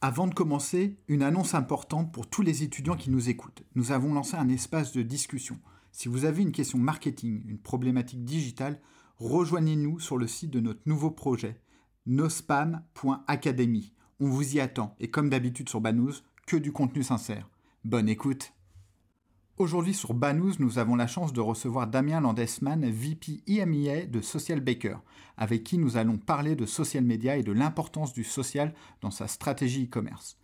Avant de commencer, une annonce importante pour tous les étudiants qui nous écoutent. Nous avons lancé un espace de discussion. Si vous avez une question marketing, une problématique digitale, rejoignez-nous sur le site de notre nouveau projet, nospam.academy. On vous y attend et comme d'habitude sur Banous, que du contenu sincère. Bonne écoute Aujourd'hui sur Banous, nous avons la chance de recevoir Damien Landesman, VP IMEA de Social Baker, avec qui nous allons parler de social media et de l'importance du social dans sa stratégie e-commerce.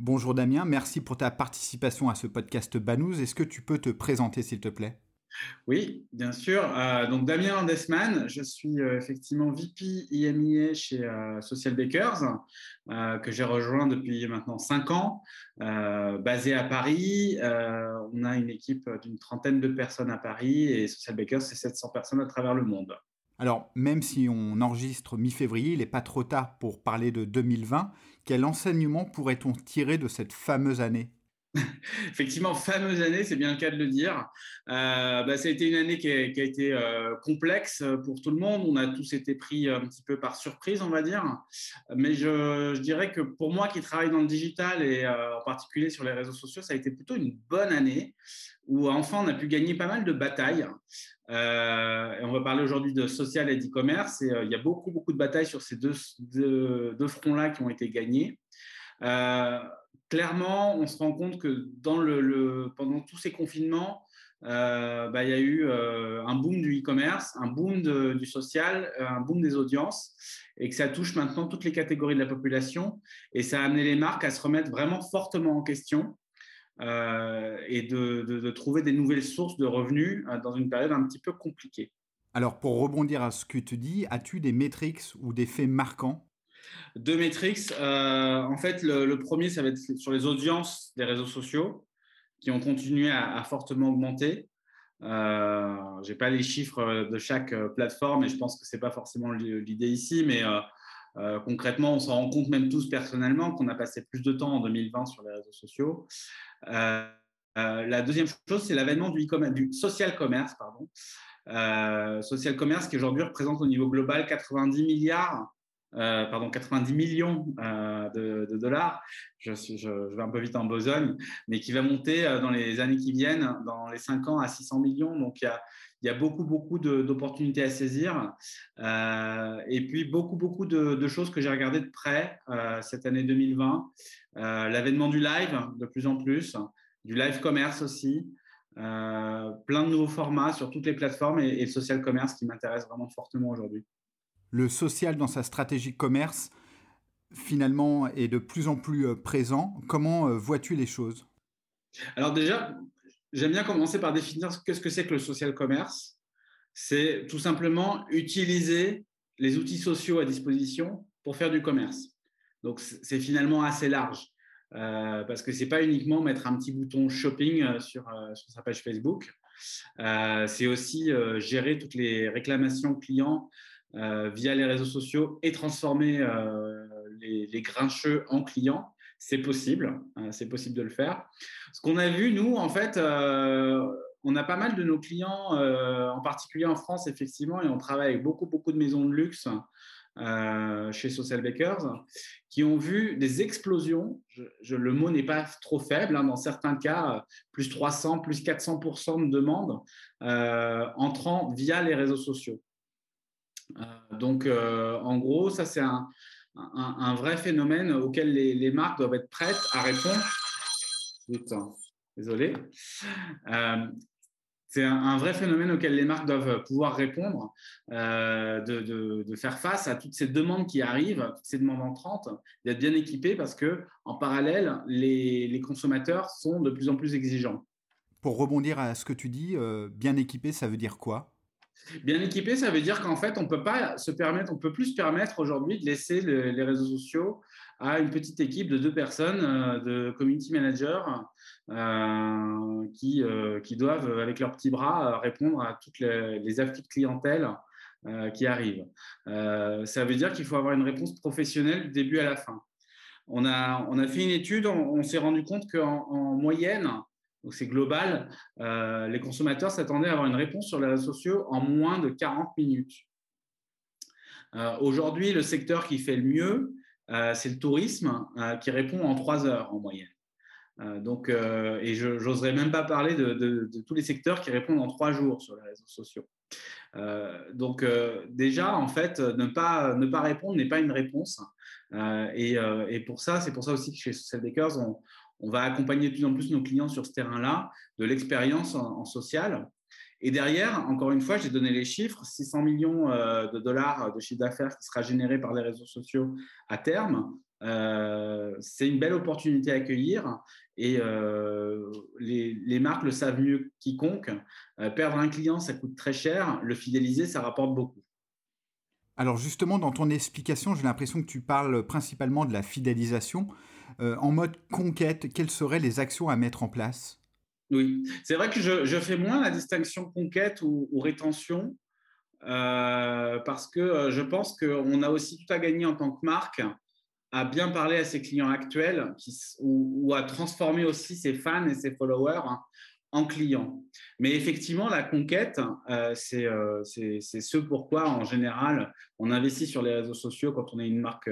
Bonjour Damien, merci pour ta participation à ce podcast Banous. Est-ce que tu peux te présenter s'il te plaît? Oui, bien sûr. Euh, donc Damien Landesman, je suis euh, effectivement VP IMIA chez euh, Social Bakers, que j'ai rejoint depuis maintenant cinq ans, basé à Paris. on a une équipe d'une trentaine de personnes à Paris et Social Bakers, c'est 700 personnes à travers le monde. Alors, même si on enregistre mi-février, il n'est pas trop tard pour parler de 2020. Quel enseignement pourrait-on tirer de cette fameuse année? Effectivement, fameuse année, c'est bien le cas de le dire. Euh, bah, ça a été une année qui a, été euh, complexe pour tout le monde. On a tous été pris un petit peu par surprise, on va dire. Mais je, dirais que pour moi qui travaille dans le digital et euh, en particulier sur les réseaux sociaux, ça a été plutôt une bonne année où enfin on a pu gagner pas mal de batailles. et on va parler aujourd'hui de social et d'e-commerce. Et il y a beaucoup, beaucoup de batailles sur ces deux, deux fronts-là qui ont été gagnés clairement, on se rend compte que pendant tous ces confinements, euh, bah, il y a eu euh, un boom du e-commerce, un boom du social, euh, un boom des audiences, et que ça touche maintenant toutes les catégories de la population. Et ça a amené les marques à se remettre vraiment fortement en question et de, trouver des nouvelles sources de revenus dans une période un petit peu compliquée. Alors, pour rebondir à ce que tu dis, as-tu des métriques ou des faits marquants deux métriques. Euh, en fait, le, premier, ça va être sur les audiences des réseaux sociaux qui ont continué à, fortement augmenter. Euh, je n'ai pas les chiffres de chaque plateforme et je pense que ce n'est pas forcément l'idée ici, mais euh, concrètement, on s'en rend compte même tous personnellement qu'on a passé plus de temps en 2020 sur les réseaux sociaux. la deuxième chose, c'est l'avènement du, du, social commerce. Pardon. social commerce qui aujourd'hui représente au niveau global 90 milliards euh, pardon, 90 millions euh, de, dollars, je, vais un peu vite en besogne, mais qui va monter euh, dans les années qui viennent, dans les 5 ans, à 600 millions. Donc, il y a, il y a beaucoup, beaucoup d'opportunités à saisir. et puis, beaucoup, beaucoup de, choses que j'ai regardées de près cette année 2020. L'avènement du live, de plus en plus, du live commerce aussi. plein de nouveaux formats sur toutes les plateformes et, et le social commerce qui m'intéresse vraiment fortement aujourd'hui le social dans sa stratégie commerce, finalement, est de plus en plus euh, présent. Comment euh, vois-tu les choses? Alors déjà, j'aime bien commencer par définir ce que c'est que le social commerce. C'est tout simplement utiliser les outils sociaux à disposition pour faire du commerce. Donc c'est finalement assez large. Euh, parce que ce n'est pas uniquement mettre un petit bouton shopping sur sa page Facebook, c'est aussi gérer toutes les réclamations clients euh, via les réseaux sociaux et transformer euh, les, grincheux en clients. C'est possible, hein, c'est possible de le faire. Ce qu'on a vu, nous, en fait, euh, on a pas mal de nos clients, en particulier en France, effectivement, et on travaille avec beaucoup, beaucoup de maisons de luxe chez Social Bakers, qui ont vu des explosions. Le mot n'est pas trop faible, hein, dans certains cas, plus 300, plus 400% de demandes entrant via les réseaux sociaux. Euh, donc, euh, en gros, ça, c'est un, vrai phénomène auquel les, marques doivent être prêtes à répondre. désolé. Euh, c'est un, vrai phénomène auquel les marques doivent pouvoir répondre, de, faire face à toutes ces demandes qui arrivent, toutes ces demandes entrantes, d'être bien équipés parce que en parallèle, les, consommateurs sont de plus en plus exigeants. Pour rebondir à ce que tu dis, bien équipé, ça veut dire quoi? Bien équipé, ça veut dire qu'en fait, on peut pas se permettre, on peut plus se permettre aujourd'hui de laisser les réseaux sociaux à une petite équipe de deux personnes, euh, de community managers, euh, qui, euh, qui doivent, avec leurs petits bras, répondre à toutes les, les de clientèle qui arrivent. ça veut dire qu'il faut avoir une réponse professionnelle du début à la fin. On a, on a fait une étude, on, s'est rendu compte qu'en en moyenne, donc c'est global, les consommateurs s'attendaient à avoir une réponse sur les réseaux sociaux en moins de 40 minutes. Aujourd'hui, le secteur qui fait le mieux, euh, c'est le tourisme euh, qui répond en trois heures en moyenne. Euh, donc, et je n'oserais même pas parler de, tous les secteurs qui répondent en trois jours sur les réseaux sociaux. donc déjà, en fait, ne pas, ne pas répondre n'est pas une réponse. Et, pour ça, c'est pour ça aussi que chez Social Bakers, on, va accompagner de plus en plus nos clients sur ce terrain-là, de l'expérience en, social. Et derrière, encore une fois, j'ai donné les chiffres, 600 millions euh, de dollars de chiffre d'affaires qui sera généré par les réseaux sociaux à terme. Euh, c'est une belle opportunité à accueillir et euh, les, marques le savent mieux quiconque. perdre un client, ça coûte très cher. Le fidéliser, ça rapporte beaucoup. Alors justement, dans ton explication, j'ai l'impression que tu parles principalement de la fidélisation. En mode conquête, quelles seraient les actions à mettre en place? Oui, c'est vrai que je, fais moins la distinction conquête ou, rétention euh, parce que euh, je pense qu'on a aussi tout à gagner en tant que marque à bien parler à ses clients actuels ou, à transformer aussi ses fans et ses followers en clients. Mais effectivement, la conquête, euh, c'est ce pourquoi, en général, on investit sur les réseaux sociaux quand on est une marque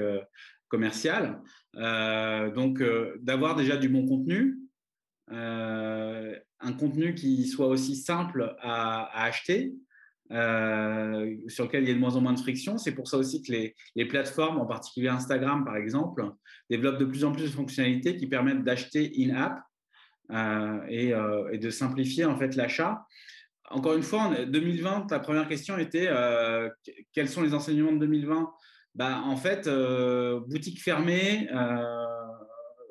commerciale. donc, d'avoir déjà du bon contenu, euh, un contenu qui soit aussi simple à, acheter, euh, sur lequel il y a de moins en moins de friction. C'est pour ça aussi que les, plateformes, en particulier Instagram par exemple, développent de plus en plus de fonctionnalités qui permettent d'acheter in-app euh, et, de simplifier en fait l'achat. Encore une fois, en 2020, ta première question était quels sont les enseignements de 2020 bah, En fait, boutique fermée,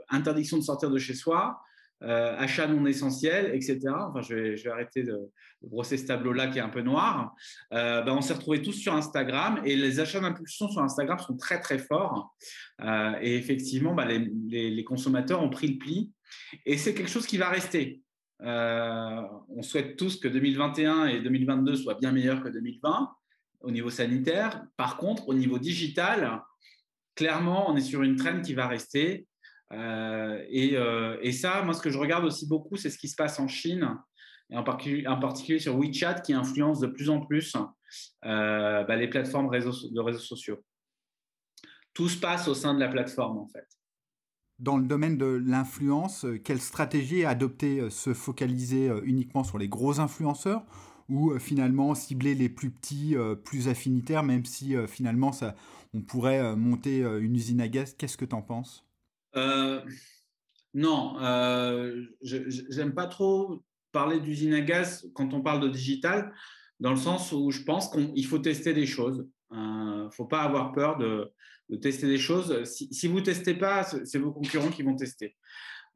interdiction de sortir de chez soi, euh, achats non essentiels, etc. Enfin, je vais, arrêter de, brosser ce tableau-là qui est un peu noir. Euh, ben, on s'est retrouvés tous sur Instagram et les achats d'impulsion sur Instagram sont très, très forts. Euh, et effectivement, ben, les, les, consommateurs ont pris le pli et c'est quelque chose qui va rester. on souhaite tous que 2021 et 2022 soient bien meilleurs que 2020 au niveau sanitaire. Par contre, au niveau digital, clairement, on est sur une traîne qui va rester. Euh, euh, et, ça, moi, ce que je regarde aussi beaucoup, c'est ce qui se passe en Chine, et en, particulier, sur WeChat, qui influence de plus en plus euh, bah, les plateformes de réseaux sociaux. Tout se passe au sein de la plateforme, en fait. Dans le domaine de l'influence, quelle stratégie adopter Se focaliser uniquement sur les gros influenceurs ou finalement cibler les plus petits, plus affinitaires, même si finalement ça, on pourrait monter une usine à gaz Qu'est-ce que tu en penses? Euh, non, euh, j'aime pas trop parler d'usine à gaz quand on parle de digital, dans le sens où je pense qu'il faut tester des choses. Il euh, ne faut pas avoir peur de, tester des choses. Si, vous ne testez pas, c'est vos concurrents qui vont tester.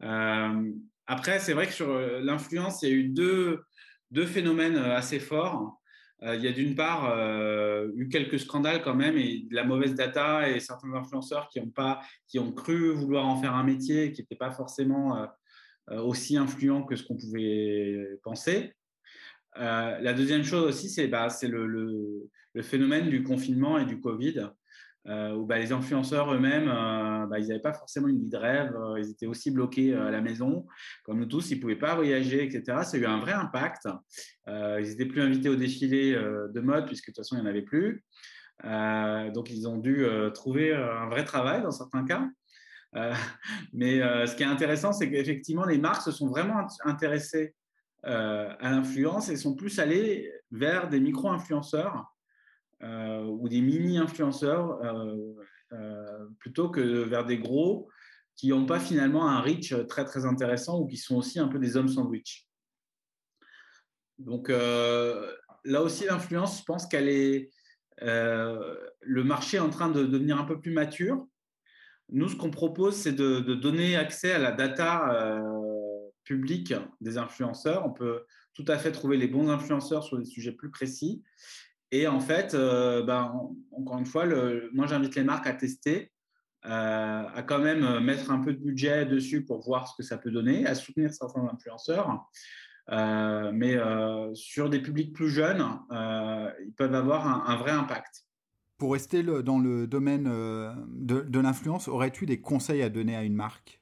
après, c'est vrai que sur l'influence, il y a eu deux, deux phénomènes assez forts. Euh, il y a d'une part euh, eu quelques scandales quand même et de la mauvaise data et certains influenceurs qui ont, cru vouloir en faire un métier qui n'était pas forcément euh, aussi influent que ce qu'on pouvait penser. la deuxième chose aussi, c'est bah, le, phénomène du confinement et du Covid. Euh, où bah, les influenceurs eux-mêmes, euh, bah, ils n'avaient pas forcément une vie de rêve, euh, ils étaient aussi bloqués à la maison, comme nous tous, ils ne pouvaient pas voyager, etc. Ça a eu un vrai impact. ils n'étaient plus invités au défilé de mode, puisque de toute façon, il n'y en avait plus. donc, ils ont dû trouver un vrai travail dans certains cas. mais ce qui est intéressant, c'est qu'effectivement, les marques se sont vraiment intéressées à l'influence et sont plus allées vers des micro-influenceurs ou des mini-influenceurs euh, euh, plutôt que vers des gros qui n'ont pas finalement un reach très très intéressant ou qui sont aussi un peu des hommes sandwich. Donc là aussi l'influence, je pense qu'elle est le marché est en train de devenir un peu plus mature. Nous, ce qu'on propose, c'est de, donner accès à la data publique des influenceurs. On peut, tout à fait trouver les bons influenceurs sur des sujets plus précis. Et en fait, ben, encore une fois, le, moi j'invite les marques à tester, à quand même mettre un peu de budget dessus pour voir ce que ça peut donner, à soutenir certains influenceurs. mais sur des publics plus jeunes, ils peuvent avoir un vrai impact. Pour rester dans le domaine euh, de, l'influence, aurais-tu des conseils à donner à une marque?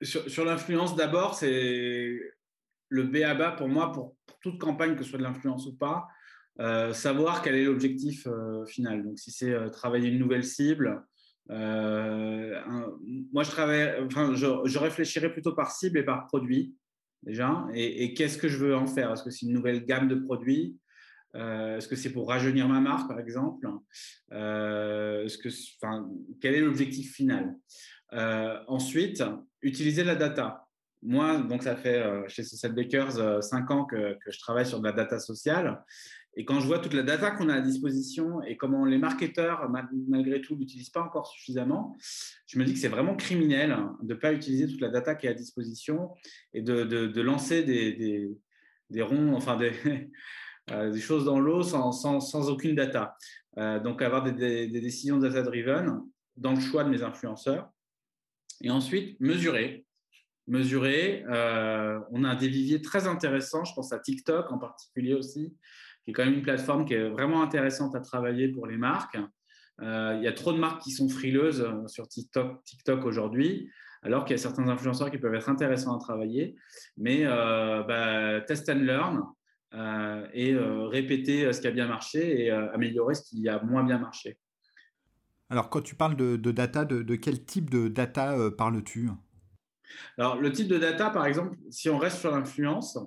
Sur, l'influence, d'abord, c'est le BABA pour moi, pour, toute campagne, que ce soit de l'influence ou pas, euh, savoir quel est l'objectif euh, final. Donc, si c'est travailler une nouvelle cible, moi, je, travaille, enfin, je, réfléchirais plutôt par cible et par produit, déjà. et qu'est-ce que je veux en faire? Est-ce que c'est une nouvelle gamme de produits? Euh, est-ce que c'est pour rajeunir ma marque, par exemple? Euh, que, Quel est l'objectif final? Euh, Ensuite, utiliser la data. Moi, donc ça fait chez Social Bakers 5 ans que, je travaille sur de la data sociale. Et quand je vois toute la data qu'on a à disposition et comment les marketeurs, malgré tout, l'utilisent pas encore suffisamment, je me dis que c'est vraiment criminel de ne pas utiliser toute la data qui est à disposition et de, lancer des, des, des ronds, enfin des, euh, des choses dans l'eau sans, sans, sans, aucune data. Euh, donc, avoir des, des, décisions data-driven dans le choix de mes influenceurs. Et ensuite, mesurer. Mesurer. Euh, on a des viviers très intéressants. Je pense à TikTok en particulier aussi, qui est quand même une plateforme qui est vraiment intéressante à travailler pour les marques. il y a trop de marques qui sont frileuses sur TikTok, TikTok aujourd'hui, alors qu'il y a certains influenceurs qui peuvent être intéressants à travailler. Mais bah, test and learn, euh, et euh, répéter euh, ce qui a bien marché et améliorer ce qui a moins bien marché. Alors, quand tu parles de, data, de, quel type de data parles-tu? Alors, le type de data, par exemple, si on reste sur l'influence,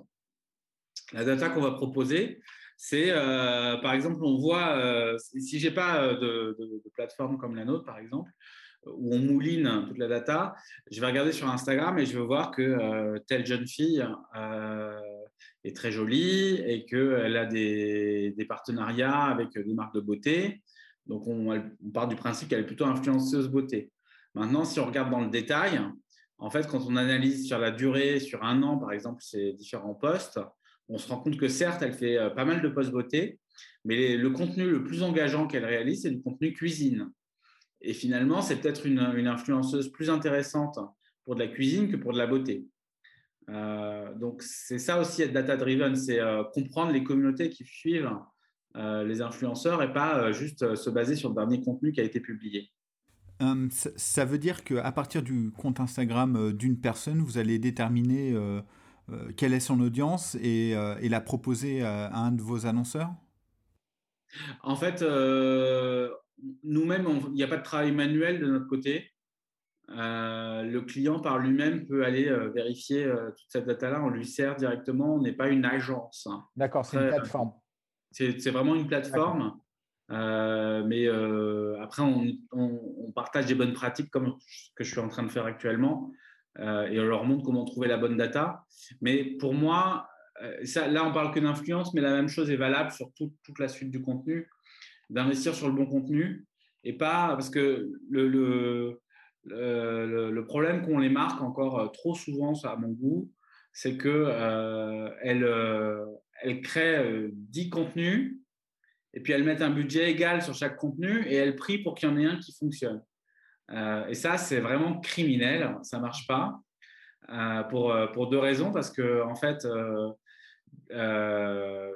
la data qu'on va proposer, c'est, par exemple, on voit, si je n'ai pas de, plateforme comme la nôtre, par exemple, où on mouline toute la data, je vais regarder sur Instagram et je vais voir que telle jeune fille est très jolie et qu'elle a des, partenariats avec des marques de beauté. Donc, on, part du principe qu'elle est plutôt influenceuse beauté. Maintenant, si on regarde dans le détail, en fait, quand on analyse sur la durée, sur un an, par exemple, ces différents postes, on se rend compte que certes, elle fait euh, pas mal de postes beauté, mais le contenu le plus engageant qu'elle réalise, c'est du contenu cuisine. Et finalement, c'est peut-être une, influenceuse plus intéressante pour de la cuisine que pour de la beauté. Euh, donc, c'est ça aussi être data-driven, c'est euh, comprendre les communautés qui suivent les influenceurs et pas juste se baser sur le dernier contenu qui a été publié. ça veut dire qu'à partir du compte Instagram d'une personne, vous allez déterminer quelle est son audience et, et la proposer à, un de vos annonceurs? En fait, nous-mêmes, il n'y a pas de travail manuel de notre côté. Euh, le client par lui-même peut aller euh, vérifier euh, toute cette data-là. On lui sert directement. On n'est pas une agence. Hein. D'accord, c'est une plateforme. C'est vraiment une plateforme. mais après, on, partage des bonnes pratiques comme ce que je suis en train de faire actuellement. Et on leur montre comment trouver la bonne data. Mais pour moi, ça, là, on parle que d'influence, mais la même chose est valable sur toute la suite du contenu. D'investir sur le bon contenu et pas parce que le problème qu'ont les marques encore euh, trop souvent, à mon goût, c'est euh, euh, elles créent 10 contenus et puis elles mettent un budget égal sur chaque contenu et elles prient pour qu'il y en ait un qui fonctionne. Et ça, c'est vraiment criminel, ça ne marche pas. pour, pour deux raisons, parce que en fait,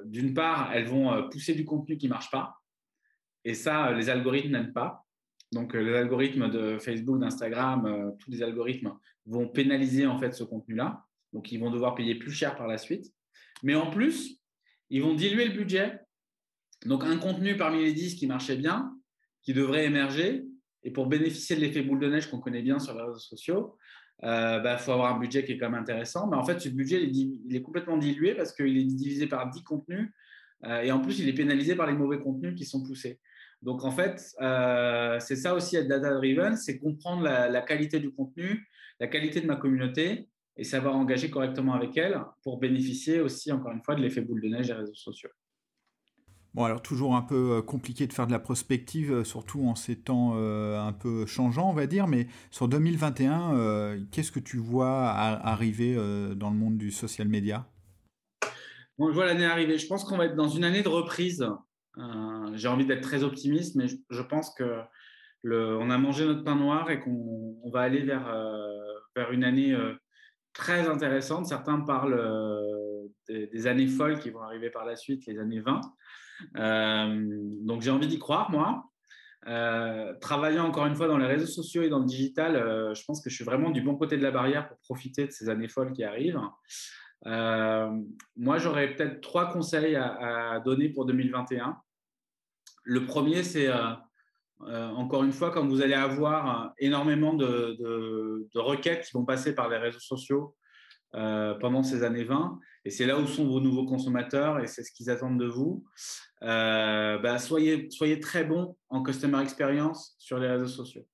d'une part, elles vont pousser du contenu qui ne marche pas, et ça, les algorithmes n'aiment pas. Donc, euh, les algorithmes de Facebook, d'Instagram, euh, tous les algorithmes vont pénaliser en fait ce contenu-là. Donc, ils vont devoir payer plus cher par la suite. Mais en plus, ils vont diluer le budget. Donc, un contenu parmi les 10 qui marchait bien, qui devrait émerger, et pour bénéficier de l'effet boule de neige qu'on connaît bien sur les réseaux sociaux, il euh, bah, faut avoir un budget qui est quand même intéressant. Mais en fait, ce budget, il est, complètement dilué parce qu'il est divisé par 10 contenus. et en plus, il est pénalisé par les mauvais contenus qui sont poussés. Donc, en fait, euh, c'est ça aussi être data-driven, c'est comprendre la, qualité du contenu, la qualité de ma communauté et savoir engager correctement avec elle pour bénéficier aussi, encore une fois, de l'effet boule de neige des réseaux sociaux. Bon, alors toujours un peu euh, compliqué de faire de la prospective, euh, surtout en ces temps un peu changeants, on va dire, mais sur 2021, qu'est-ce que tu vois arriver dans le monde du social media? Bon, je vois l'année arriver. Je pense qu'on va être dans une année de reprise. J'ai envie d'être très optimiste, mais je, pense que on a mangé notre pain noir et qu'on va aller vers, vers une année très intéressante. Certains parlent des, années folles qui vont arriver par la suite, les années 20. donc j'ai envie d'y croire, moi. Euh, travaillant encore une fois dans les réseaux sociaux et dans le digital, euh, je pense que je suis vraiment du bon côté de la barrière pour profiter de ces années folles qui arrivent. Euh, moi, j'aurais peut-être trois conseils à, donner pour 2021. Le premier, c'est encore une fois, quand vous allez avoir énormément de, requêtes qui vont passer par les réseaux sociaux pendant ces années 20, et c'est là où sont vos nouveaux consommateurs et c'est ce qu'ils attendent de vous. Euh, bah, soyez, très bon en customer experience sur les réseaux sociaux.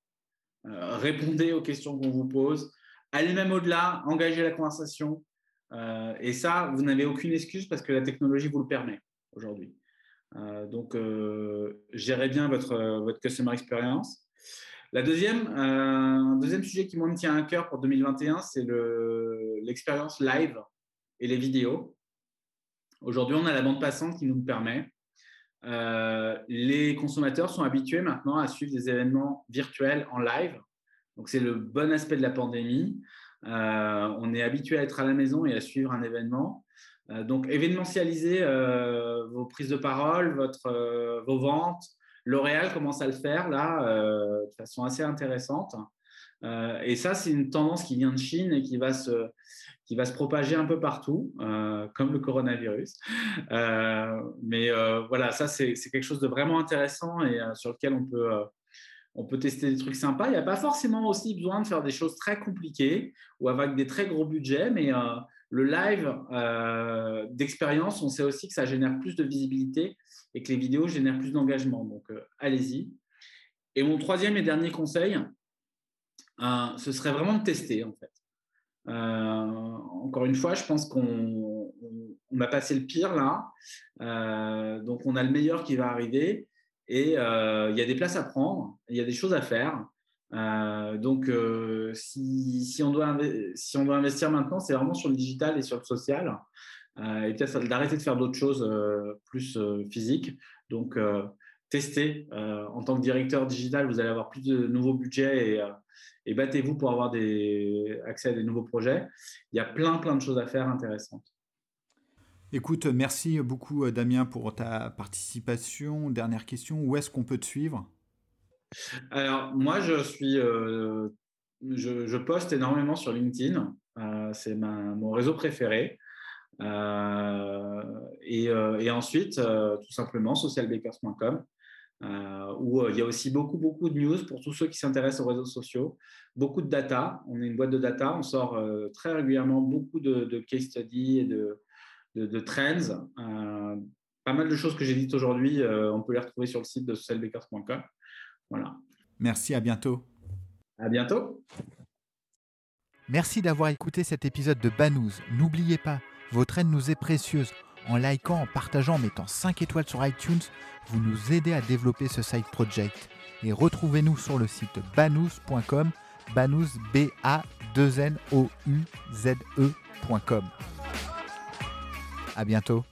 Euh, répondez aux questions qu'on vous pose. Allez même au-delà, engagez la conversation. Euh, et ça, vous n'avez aucune excuse parce que la technologie vous le permet aujourd'hui. donc, gérez bien votre customer experience. La deuxième, un deuxième sujet qui me tient à cœur pour 2021, c'est l'expérience live et les vidéos. Aujourd'hui, on a la bande passante qui nous le permet. Euh, les consommateurs sont habitués maintenant à suivre des événements virtuels en live. Donc, c'est le bon aspect de la pandémie. Euh, on est habitué à être à la maison et à suivre un événement. Euh, donc, événementialiser vos prises de parole, vos ventes. L'Oréal commence à le faire là de façon assez intéressante. et ça, c'est une tendance qui vient de Chine et qui va se, qui va se propager un peu partout, euh, comme le coronavirus. Euh, mais euh, voilà, ça, c'est quelque chose de vraiment intéressant et sur lequel on peut, on peut tester des trucs sympas. Il n'y a pas forcément aussi besoin de faire des choses très compliquées ou avec des très gros budgets, mais le live d'expérience, on sait aussi que ça génère plus de visibilité et que les vidéos génèrent plus d'engagement. Donc, allez-y. Et mon troisième et dernier conseil, ce serait vraiment de tester, en fait. Euh, encore une fois, je pense qu'on a passé le pire là. Euh, donc, on a le meilleur qui va arriver. Et euh, il y a des places à prendre, il y a des choses à faire. Donc, si, on doit si on doit investir maintenant, c'est vraiment sur le digital et sur le social. et peut-être d'arrêter de faire d'autres choses plus physiques. Donc, tester. en tant que directeur digital, vous allez avoir plus de nouveaux budgets et, battez-vous pour avoir accès à des nouveaux projets. Il y a plein, plein de choses à faire intéressantes. Écoute, merci beaucoup Damien pour ta participation. Dernière question, où est-ce qu'on peut te suivre? Alors, moi, je suis, euh, je, poste énormément sur LinkedIn. Euh, c'est mon réseau préféré. Euh, et, ensuite, tout simplement, socialbakers.com. Où il y a aussi beaucoup, beaucoup de news pour tous ceux qui s'intéressent aux réseaux sociaux, beaucoup de data. On est une boîte de data, on sort très régulièrement beaucoup de, case studies et de, de, trends. pas mal de choses que j'ai dites aujourd'hui, on peut les retrouver sur le site de socialbakers.com. Voilà. Merci, à bientôt. À bientôt. Merci d'avoir écouté cet épisode de Banous. N'oubliez pas, votre aide nous est précieuse. En likant, en partageant, en mettant 5 étoiles sur iTunes, vous nous aidez à développer ce side project. Et retrouvez-nous sur le site banous.com, banous b a 2 n o u z e.com. À bientôt.